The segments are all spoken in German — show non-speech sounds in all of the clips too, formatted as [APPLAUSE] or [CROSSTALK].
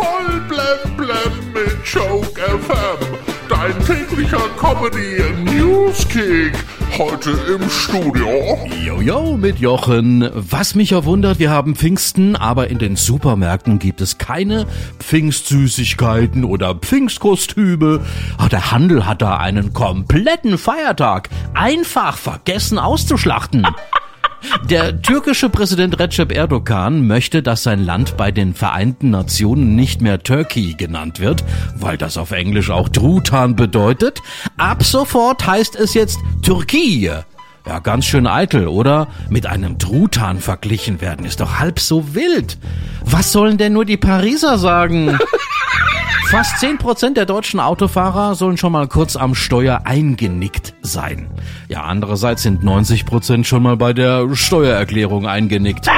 Voll blem blem mit Joke FM. Dein täglicher Comedy Newskick. Heute im Studio. Jojo mit Jochen. Was mich erwundert, wir haben Pfingsten, aber in den Supermärkten gibt es keine Pfingstsüßigkeiten oder Pfingstkostüme. Ach, der Handel hat da einen kompletten Feiertag einfach vergessen auszuschlachten. Der türkische Präsident Recep Erdogan möchte, dass sein Land bei den Vereinten Nationen nicht mehr Turkey genannt wird, weil das auf Englisch auch Truthahn bedeutet. Ab sofort heißt es jetzt Türkei. Ja, ganz schön eitel, oder? Mit einem Truthahn verglichen werden ist doch halb so wild. Was sollen denn nur die Pariser sagen? [LAUGHS] Fast 10% der deutschen Autofahrer sollen schon mal kurz am Steuer eingenickt sein. Ja, andererseits sind 90% schon mal bei der Steuererklärung eingenickt.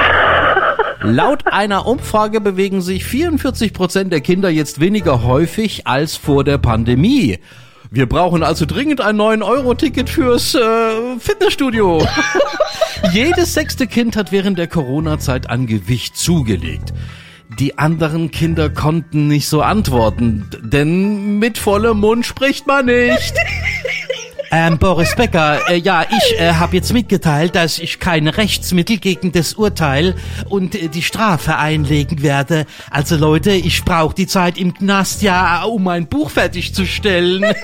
[LAUGHS] Laut einer Umfrage bewegen sich 44% der Kinder jetzt weniger häufig als vor der Pandemie. Wir brauchen also dringend ein 9-Euro-Ticket fürs äh, Fitnessstudio. [LAUGHS] Jedes sechste Kind hat während der Corona-Zeit an Gewicht zugelegt. Die anderen Kinder konnten nicht so antworten, denn mit vollem Mund spricht man nicht. [LAUGHS] Ähm, Boris Becker, äh, ja, ich äh, habe jetzt mitgeteilt, dass ich keine Rechtsmittel gegen das Urteil und äh, die Strafe einlegen werde. Also Leute, ich brauche die Zeit im Knast ja, um mein Buch fertigzustellen. [LAUGHS]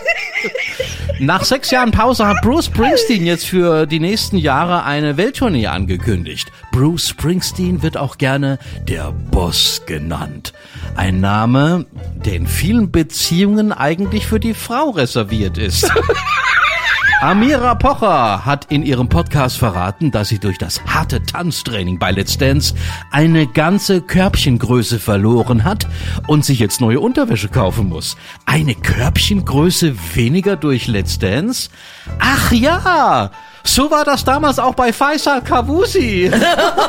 Nach sechs Jahren Pause hat Bruce Springsteen jetzt für die nächsten Jahre eine Welttournee angekündigt. Bruce Springsteen wird auch gerne der Boss genannt. Ein Name, der in vielen Beziehungen eigentlich für die Frau reserviert ist. [LAUGHS] Amira Pocher hat in ihrem Podcast verraten, dass sie durch das harte Tanztraining bei Let's Dance eine ganze Körbchengröße verloren hat und sich jetzt neue Unterwäsche kaufen muss. Eine Körbchengröße weniger durch Let's Dance? Ach ja! So war das damals auch bei Faisal Kavusi.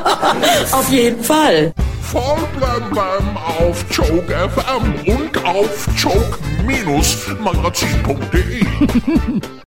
[LAUGHS] Auf jeden Fall. Voll blem blem auf Joke FM und auf joke-magazin.de. [LAUGHS]